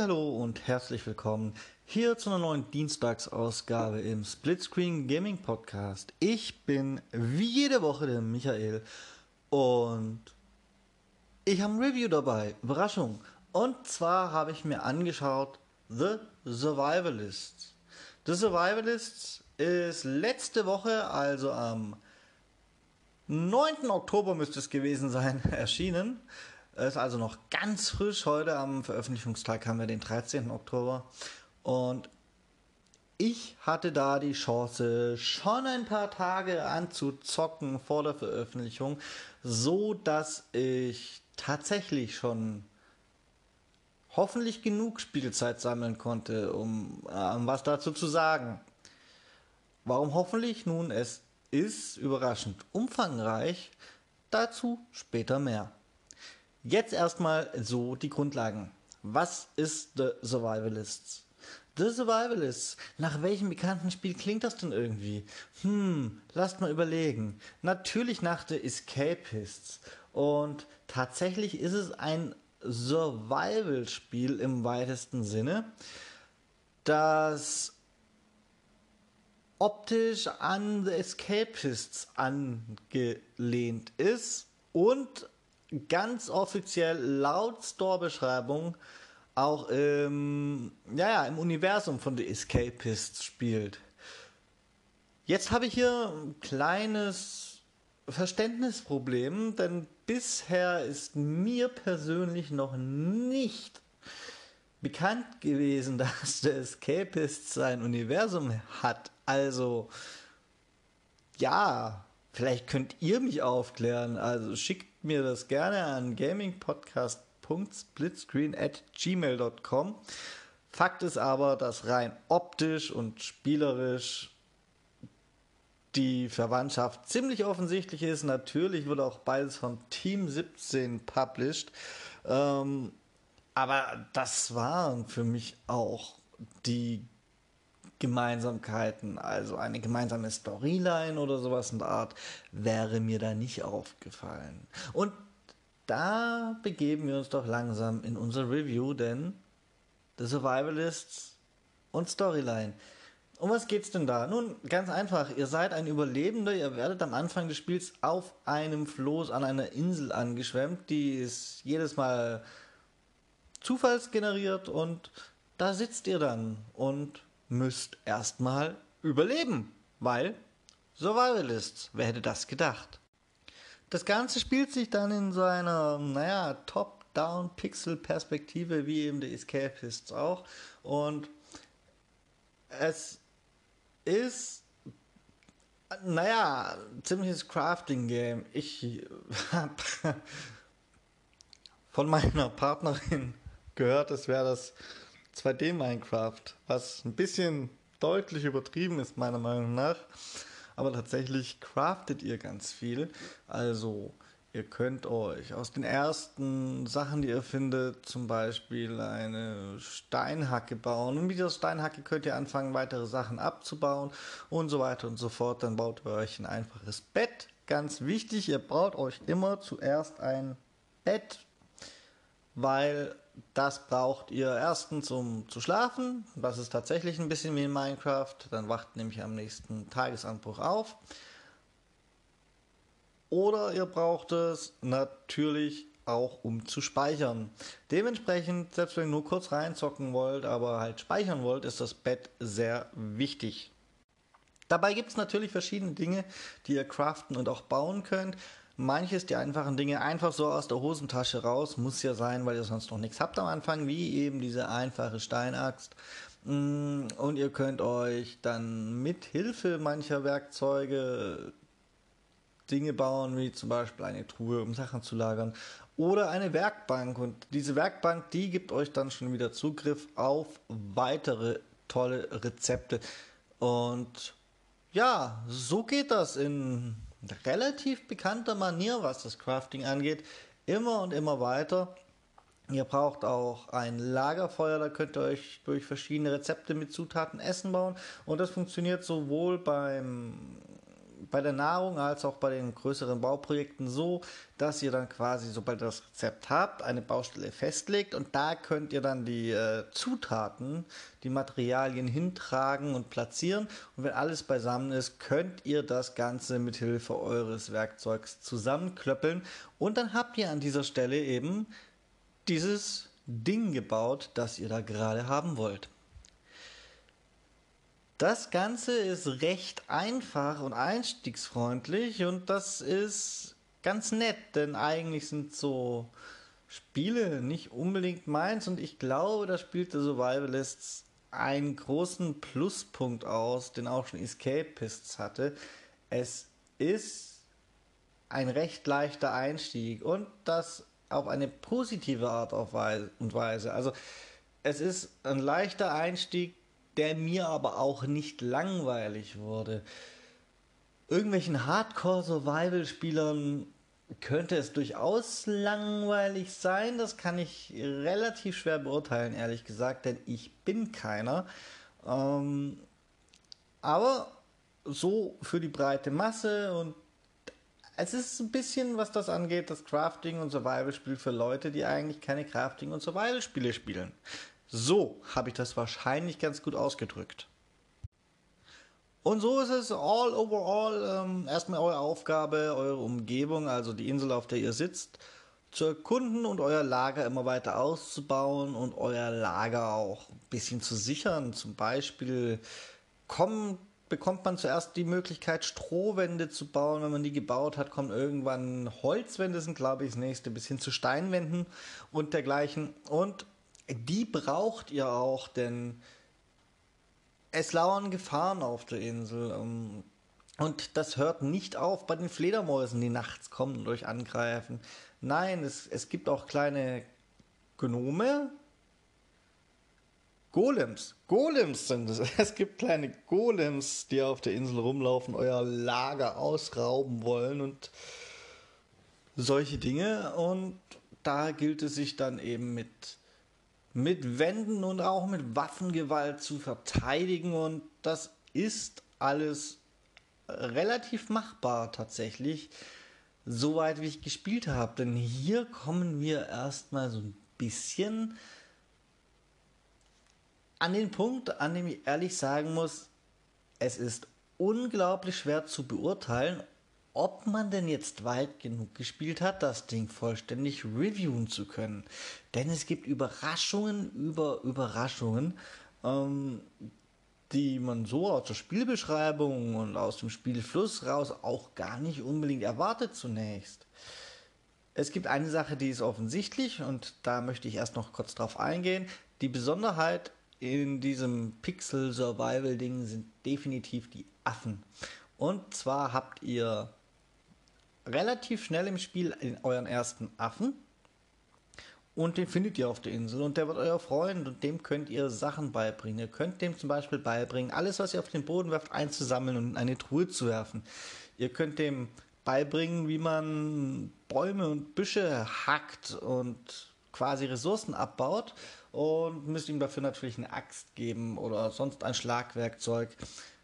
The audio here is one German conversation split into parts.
Hallo und herzlich willkommen hier zu einer neuen Dienstagsausgabe im Splitscreen Gaming Podcast. Ich bin wie jede Woche der Michael und ich habe ein Review dabei. Überraschung. Und zwar habe ich mir angeschaut The Survivalists. The Survivalists ist letzte Woche, also am 9. Oktober müsste es gewesen sein, erschienen. Ist also noch ganz frisch. Heute am Veröffentlichungstag haben wir den 13. Oktober. Und ich hatte da die Chance, schon ein paar Tage anzuzocken vor der Veröffentlichung, so dass ich tatsächlich schon hoffentlich genug Spielzeit sammeln konnte, um äh, was dazu zu sagen. Warum hoffentlich? Nun, es ist überraschend umfangreich. Dazu später mehr. Jetzt erstmal so die Grundlagen. Was ist The Survivalists? The Survivalists. Nach welchem bekannten Spiel klingt das denn irgendwie? Hm, lasst mal überlegen. Natürlich nach The Escapists. Und tatsächlich ist es ein Survival-Spiel im weitesten Sinne, das optisch an The Escapists angelehnt ist und ganz offiziell laut Store-Beschreibung auch im, ja, ja, im Universum von The Escapists spielt. Jetzt habe ich hier ein kleines Verständnisproblem, denn bisher ist mir persönlich noch nicht bekannt gewesen, dass The Escapists sein Universum hat. Also, ja, vielleicht könnt ihr mich aufklären. Also schickt mir das gerne an gamingpodcast.splitscreen at gmail.com. Fakt ist aber, dass rein optisch und spielerisch die Verwandtschaft ziemlich offensichtlich ist. Natürlich wird auch beides von Team 17 published. Ähm, aber das waren für mich auch die Gemeinsamkeiten, also eine gemeinsame Storyline oder sowas in der Art, wäre mir da nicht aufgefallen. Und da begeben wir uns doch langsam in unser Review, denn The Survivalists und Storyline. Um was geht's denn da? Nun, ganz einfach, ihr seid ein Überlebender, ihr werdet am Anfang des Spiels auf einem Floß an einer Insel angeschwemmt, die ist jedes Mal zufallsgeneriert und da sitzt ihr dann und müsst erstmal überleben, weil Survivalists, wer hätte das gedacht? Das Ganze spielt sich dann in so einer, naja, Top-Down-Pixel-Perspektive, wie eben die Escapists auch. Und es ist, naja, ziemliches Crafting-Game. Ich habe von meiner Partnerin gehört, es wäre das 2D Minecraft, was ein bisschen deutlich übertrieben ist, meiner Meinung nach. Aber tatsächlich craftet ihr ganz viel. Also, ihr könnt euch aus den ersten Sachen, die ihr findet, zum Beispiel eine Steinhacke bauen. Und mit dieser Steinhacke könnt ihr anfangen, weitere Sachen abzubauen und so weiter und so fort. Dann baut ihr euch ein einfaches Bett. Ganz wichtig, ihr baut euch immer zuerst ein Bett, weil das braucht ihr erstens, um zu schlafen. Das ist tatsächlich ein bisschen wie in Minecraft. Dann wacht nämlich am nächsten Tagesanbruch auf. Oder ihr braucht es natürlich auch um zu speichern. Dementsprechend, selbst wenn ihr nur kurz reinzocken wollt, aber halt speichern wollt, ist das Bett sehr wichtig. Dabei gibt es natürlich verschiedene Dinge, die ihr craften und auch bauen könnt. Manches, die einfachen Dinge einfach so aus der Hosentasche raus, muss ja sein, weil ihr sonst noch nichts habt am Anfang, wie eben diese einfache Steinaxt. Mm, und ihr könnt euch dann mit Hilfe mancher Werkzeuge Dinge bauen, wie zum Beispiel eine Truhe, um Sachen zu lagern, oder eine Werkbank. Und diese Werkbank, die gibt euch dann schon wieder Zugriff auf weitere tolle Rezepte. Und ja, so geht das in relativ bekannter Manier, was das Crafting angeht, immer und immer weiter. Ihr braucht auch ein Lagerfeuer, da könnt ihr euch durch verschiedene Rezepte mit Zutaten Essen bauen. Und das funktioniert sowohl beim bei der Nahrung als auch bei den größeren Bauprojekten so, dass ihr dann quasi, sobald ihr das Rezept habt, eine Baustelle festlegt und da könnt ihr dann die äh, Zutaten, die Materialien hintragen und platzieren und wenn alles beisammen ist, könnt ihr das Ganze mit Hilfe eures Werkzeugs zusammenklöppeln und dann habt ihr an dieser Stelle eben dieses Ding gebaut, das ihr da gerade haben wollt. Das Ganze ist recht einfach und einstiegsfreundlich und das ist ganz nett, denn eigentlich sind so Spiele nicht unbedingt meins und ich glaube, da spielt der Survivalists einen großen Pluspunkt aus, den auch schon Escapists hatte. Es ist ein recht leichter Einstieg und das auf eine positive Art und Weise. Also es ist ein leichter Einstieg, der mir aber auch nicht langweilig wurde. Irgendwelchen Hardcore-Survival-Spielern könnte es durchaus langweilig sein. Das kann ich relativ schwer beurteilen, ehrlich gesagt, denn ich bin keiner. Ähm, aber so für die breite Masse und es ist ein bisschen, was das angeht, das Crafting- und Survival-Spiel für Leute, die eigentlich keine Crafting- und Survival-Spiele spielen. So habe ich das wahrscheinlich ganz gut ausgedrückt. Und so ist es all overall ähm, erstmal eure Aufgabe, eure Umgebung, also die Insel, auf der ihr sitzt, zu erkunden und euer Lager immer weiter auszubauen und euer Lager auch ein bisschen zu sichern. Zum Beispiel kommt, bekommt man zuerst die Möglichkeit, Strohwände zu bauen. Wenn man die gebaut hat, kommen irgendwann Holzwände, sind glaube ich das nächste, bis hin zu Steinwänden und dergleichen. Und die braucht ihr auch, denn es lauern Gefahren auf der Insel. Ähm, und das hört nicht auf bei den Fledermäusen, die nachts kommen und euch angreifen. Nein, es, es gibt auch kleine Gnome. Golems. Golems sind es. Es gibt kleine Golems, die auf der Insel rumlaufen, euer Lager ausrauben wollen und solche Dinge. Und da gilt es sich dann eben mit mit Wänden und auch mit Waffengewalt zu verteidigen und das ist alles relativ machbar tatsächlich, soweit wie ich gespielt habe. Denn hier kommen wir erstmal so ein bisschen an den Punkt, an dem ich ehrlich sagen muss, es ist unglaublich schwer zu beurteilen, ob man denn jetzt weit genug gespielt hat, das Ding vollständig reviewen zu können. Denn es gibt Überraschungen über Überraschungen, ähm, die man so aus der Spielbeschreibung und aus dem Spielfluss raus auch gar nicht unbedingt erwartet zunächst. Es gibt eine Sache, die ist offensichtlich und da möchte ich erst noch kurz drauf eingehen. Die Besonderheit in diesem Pixel Survival Ding sind definitiv die Affen. Und zwar habt ihr relativ schnell im Spiel euren ersten Affen und den findet ihr auf der Insel und der wird euer Freund und dem könnt ihr Sachen beibringen. Ihr könnt dem zum Beispiel beibringen, alles was ihr auf den Boden werft, einzusammeln und in eine Truhe zu werfen. Ihr könnt dem beibringen, wie man Bäume und Büsche hackt und quasi Ressourcen abbaut und müsst ihm dafür natürlich eine Axt geben oder sonst ein Schlagwerkzeug.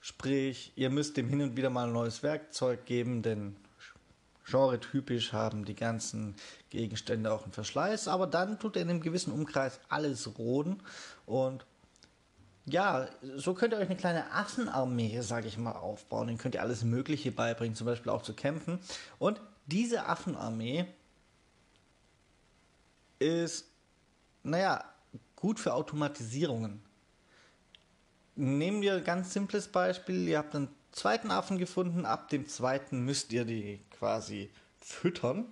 Sprich, ihr müsst dem hin und wieder mal ein neues Werkzeug geben, denn genre-typisch haben die ganzen Gegenstände auch einen Verschleiß, aber dann tut er in einem gewissen Umkreis alles roden und ja, so könnt ihr euch eine kleine Affenarmee, sage ich mal, aufbauen. Den könnt ihr alles Mögliche beibringen, zum Beispiel auch zu kämpfen. Und diese Affenarmee ist, naja, gut für Automatisierungen. Nehmen wir ein ganz simples Beispiel. Ihr habt einen zweiten Affen gefunden. Ab dem zweiten müsst ihr die quasi füttern.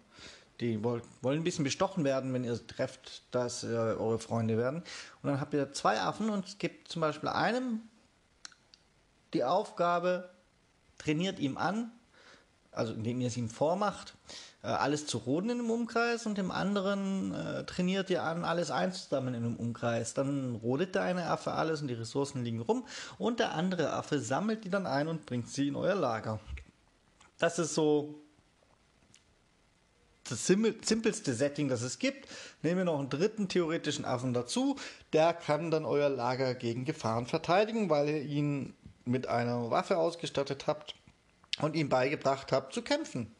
Die wollen, ein bisschen bestochen werden, wenn ihr trefft, dass äh, eure Freunde werden. Und dann habt ihr zwei Affen und es gibt zum Beispiel einem die Aufgabe, trainiert ihm an, also indem ihr es ihm vormacht, äh, alles zu roden in einem Umkreis und dem anderen äh, trainiert ihr an, alles einzusammeln in einem Umkreis. Dann rodet der eine Affe alles und die Ressourcen liegen rum und der andere Affe sammelt die dann ein und bringt sie in euer Lager. Das ist so das simpelste Setting, das es gibt. Nehmen wir noch einen dritten theoretischen Affen dazu. Der kann dann euer Lager gegen Gefahren verteidigen, weil ihr ihn mit einer Waffe ausgestattet habt und ihm beigebracht habe zu kämpfen.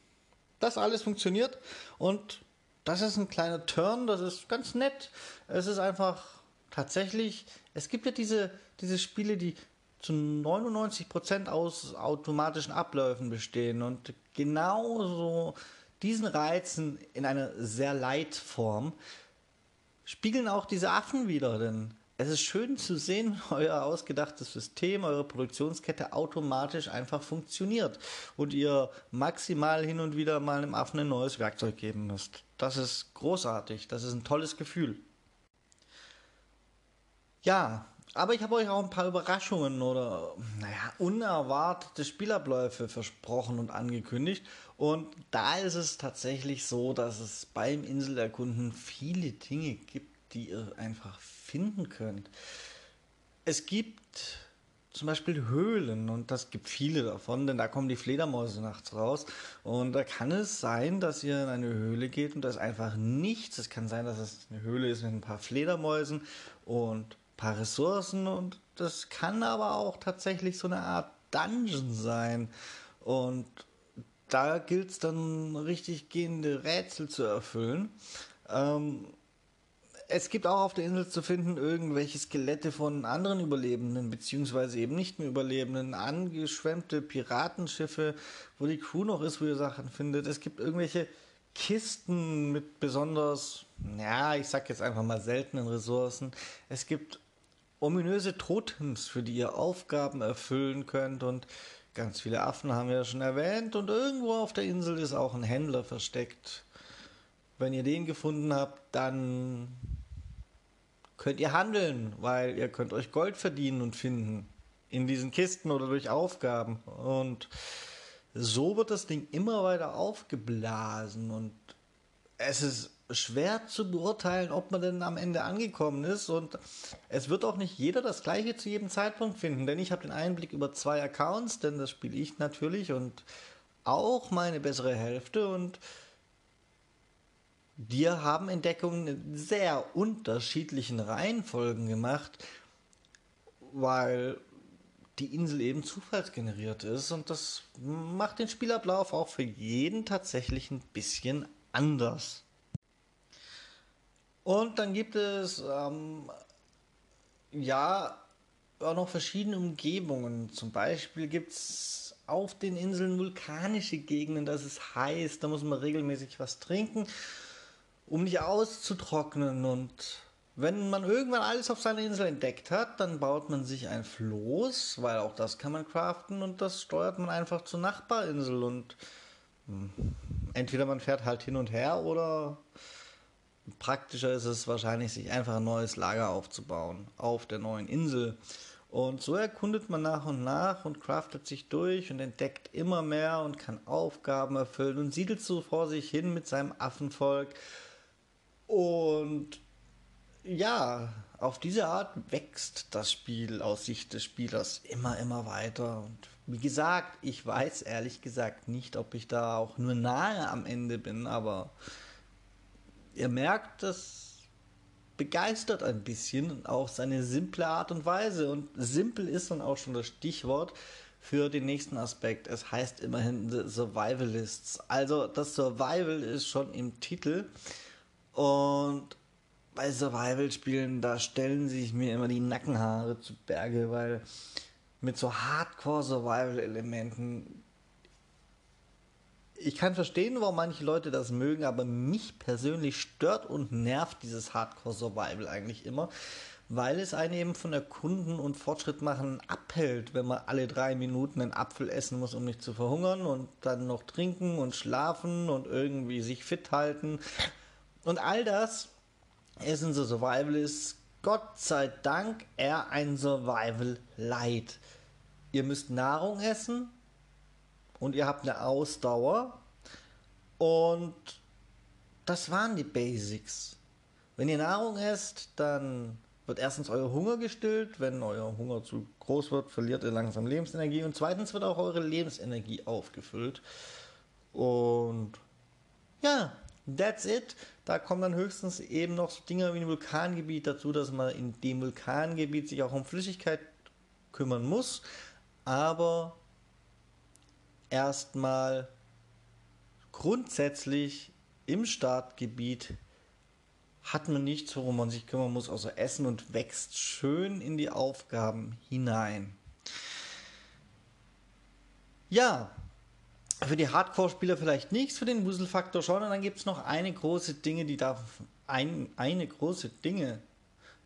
Das alles funktioniert und das ist ein kleiner Turn, das ist ganz nett. Es ist einfach tatsächlich, es gibt ja diese, diese Spiele, die zu 99% aus automatischen Abläufen bestehen und genauso diesen Reizen in einer sehr light Form spiegeln auch diese Affen wieder, denn es ist schön zu sehen, euer ausgedachtes System, eure Produktionskette automatisch einfach funktioniert und ihr maximal hin und wieder mal einem Affen ein neues Werkzeug geben müsst. Das ist großartig, das ist ein tolles Gefühl. Ja, aber ich habe euch auch ein paar Überraschungen oder, naja, unerwartete Spielabläufe versprochen und angekündigt. Und da ist es tatsächlich so, dass es beim Inselerkunden viele Dinge gibt, die ihr einfach finden könnt. Es gibt zum Beispiel Höhlen und das gibt viele davon, denn da kommen die Fledermäuse nachts raus. Und da kann es sein, dass ihr in eine Höhle geht und da ist einfach nichts. Es kann sein, dass es eine Höhle ist mit ein paar Fledermäusen und paar Ressourcen und das kann aber auch tatsächlich so eine Art Dungeon sein. Und da gilt es dann richtig gehende Rätsel zu erfüllen. Ähm, es gibt auch auf der Insel zu finden irgendwelche Skelette von anderen Überlebenden, beziehungsweise eben nicht mehr Überlebenden, angeschwemmte Piratenschiffe, wo die Crew noch ist, wo ihr Sachen findet. Es gibt irgendwelche Kisten mit besonders, ja, ich sag jetzt einfach mal seltenen Ressourcen. Es gibt ominöse Totems, für die ihr Aufgaben erfüllen könnt und ganz viele Affen haben wir ja schon erwähnt und irgendwo auf der Insel ist auch ein Händler versteckt. Wenn ihr den gefunden habt, dann könnt ihr handeln, weil ihr könnt euch Gold verdienen und finden in diesen Kisten oder durch Aufgaben. Und so wird das Ding immer weiter aufgeblasen. Und es ist schwer zu beurteilen, ob man denn am Ende angekommen ist. Und es wird auch nicht jeder das gleiche zu jedem Zeitpunkt finden, denn ich habe den Einblick über zwei Accounts, denn das spiele ich natürlich und auch meine bessere Hälfte. Und wir haben Entdeckungen in sehr unterschiedlichen Reihenfolgen gemacht, weil die Insel eben zufallsgeneriert ist und das macht den Spielablauf auch für jeden tatsächlich ein bisschen anders. Und dann gibt es ähm, ja auch noch verschiedene Umgebungen. Zum Beispiel gibt es auf den Inseln vulkanische Gegenden, das ist heiß, da muss man regelmäßig was trinken, um nicht auszutrocknen. Und wenn man irgendwann alles auf seiner Insel entdeckt hat, dann baut man sich ein Floß, weil auch das kann man craften und das steuert man einfach zur Nachbarinsel und hm, entweder man fährt halt hin und her oder praktischer ist es wahrscheinlich, sich einfach ein neues Lager aufzubauen auf der neuen Insel. Und so erkundet man nach und nach und craftet sich durch und entdeckt immer mehr und kann Aufgaben erfüllen und siedelt so vor sich hin mit seinem Affenvolk. Und ja, auf diese Art wächst das Spiel aus Sicht des Spielers immer, immer weiter. Und wie gesagt, ich weiß ehrlich gesagt nicht, ob ich da auch nur nahe am Ende bin, aber ihr merkt, das begeistert ein bisschen, auch seine simple Art und Weise. Und simpel ist dann auch schon das Stichwort für den nächsten Aspekt. Es heißt immerhin The Survivalists. Also das Survival ist schon im Titel. Und bei Survival-Spielen, da stellen sich mir immer die Nackenhaare zu Berge, weil mit so Hardcore-Survival-Elementen ich kann verstehen, warum manche Leute das mögen, aber mich persönlich stört und nervt dieses Hardcore Survival eigentlich immer, weil es einen eben von Erkunden und Fortschritt machen abhält, wenn man alle drei Minuten einen Apfel essen muss, um nicht zu verhungern und dann noch trinken und schlafen und irgendwie sich fit halten. Und all das ist in so Survival ist Gott sei Dank eher ein Survival Light. Ihr müsst Nahrung essen, und ihr habt eine Ausdauer und das waren die Basics. Wenn ihr Nahrung esst, dann wird erstens euer Hunger gestillt. Wenn euer Hunger zu groß wird, verliert ihr langsam Lebensenergie. Und zweitens wird auch eure Lebensenergie aufgefüllt. Und ja, that's it. Da kommen dann höchstens eben noch so Dinge wie ein Vulkangebiet dazu, dass man in dem Vulkangebiet sich auch um Flüssigkeit kümmern muss. Aber erstmal grundsätzlich im Startgebiet hat man nichts, worum man sich kümmern muss, außer Essen und wächst schön in die Aufgaben hinein. Ja, für die Hardcore-Spieler vielleicht nichts, für den Wuselfaktor schon. Und dann gibt es noch eine große Dinge, die darf. Ein, eine große Dinge.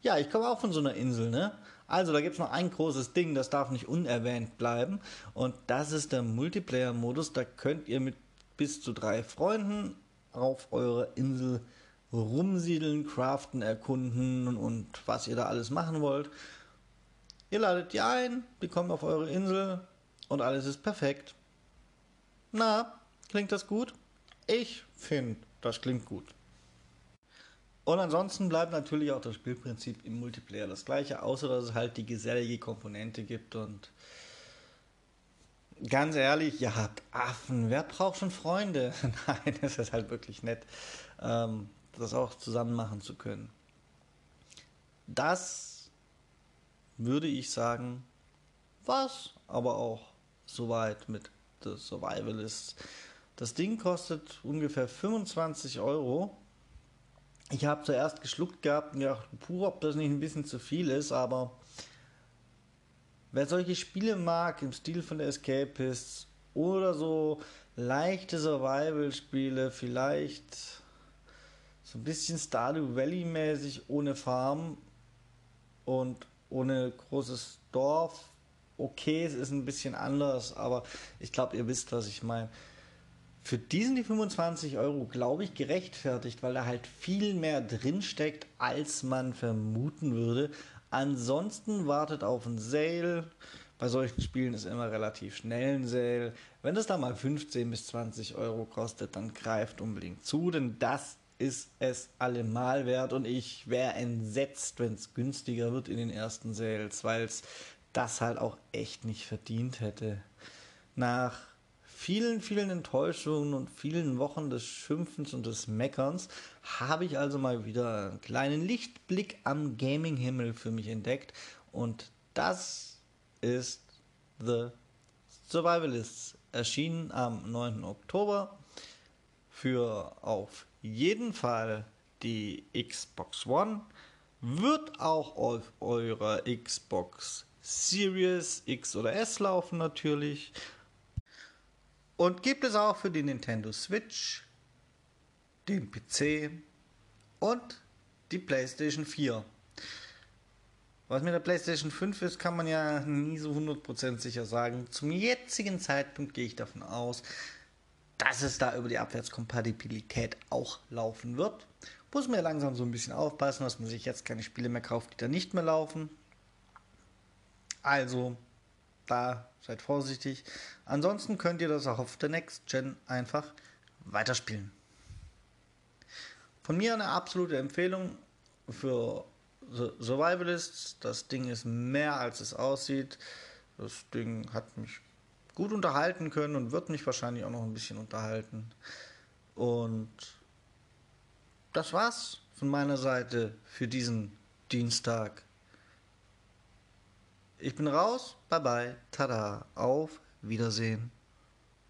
Ja, ich komme auch von so einer Insel, ne? Also, da gibt es noch ein großes Ding, das darf nicht unerwähnt bleiben. Und das ist der Multiplayer-Modus. Da könnt ihr mit bis zu drei Freunden auf eurer Insel rumsiedeln, craften, erkunden und was ihr da alles machen wollt. Ihr ladet die ein, die kommen auf eure Insel und alles ist perfekt. Na, klingt das gut? Ich finde, das klingt gut. Und ansonsten bleibt natürlich auch das Spielprinzip im Multiplayer das gleiche, außer dass es halt die gesellige Komponente gibt und ganz ehrlich, ihr habt Affen, wer braucht schon Freunde? Nein, es ist halt wirklich nett, ähm, das auch zusammen machen zu können. Das würde ich sagen, was aber auch soweit mit The Survivalists. Das Ding kostet ungefähr 25 Euro. Ich habe zuerst geschluckt gehabt und gedacht, puh, ob das nicht ein bisschen zu viel ist, aber wer solche Spiele mag, im Stil von der Escapists oder so leichte Survival-Spiele, vielleicht so ein bisschen Stardew Valley-mäßig ohne Farm und ohne großes Dorf, okay, es ist ein bisschen anders, aber ich glaube, ihr wisst, was ich meine. Für diesen die 25 Euro, glaube ich, gerechtfertigt, weil da halt viel mehr drinsteckt, als man vermuten würde. Ansonsten wartet auf ein Sale. Bei solchen Spielen ist immer relativ schnell ein Sale. Wenn das da mal 15 bis 20 Euro kostet, dann greift unbedingt zu, denn das ist es allemal wert und ich wäre entsetzt, wenn es günstiger wird in den ersten Sales, weil es das halt auch echt nicht verdient hätte. Nach vielen, vielen Enttäuschungen und vielen Wochen des Schimpfens und des Meckerns habe ich also mal wieder einen kleinen Lichtblick am Gaming-Himmel für mich entdeckt und das ist The Survivalists, erschienen am 9. Oktober für auf jeden Fall die Xbox One, wird auch auf eurer Xbox Series X oder S laufen natürlich. Und gibt es auch für die Nintendo Switch, den PC und die PlayStation 4. Was mit der PlayStation 5 ist, kann man ja nie so 100% sicher sagen. Zum jetzigen Zeitpunkt gehe ich davon aus, dass es da über die Abwärtskompatibilität auch laufen wird. Muss man ja langsam so ein bisschen aufpassen, dass man sich jetzt keine Spiele mehr kauft, die da nicht mehr laufen. Also, da seid vorsichtig. Ansonsten könnt ihr das auch auf der Next Gen einfach weiterspielen. Von mir eine absolute Empfehlung für Survivalists. Das Ding ist mehr als es aussieht. Das Ding hat mich gut unterhalten können und wird mich wahrscheinlich auch noch ein bisschen unterhalten. Und das war's von meiner Seite für diesen Dienstag. Ich bin raus. Bye bye. Tada. Auf Wiedersehen.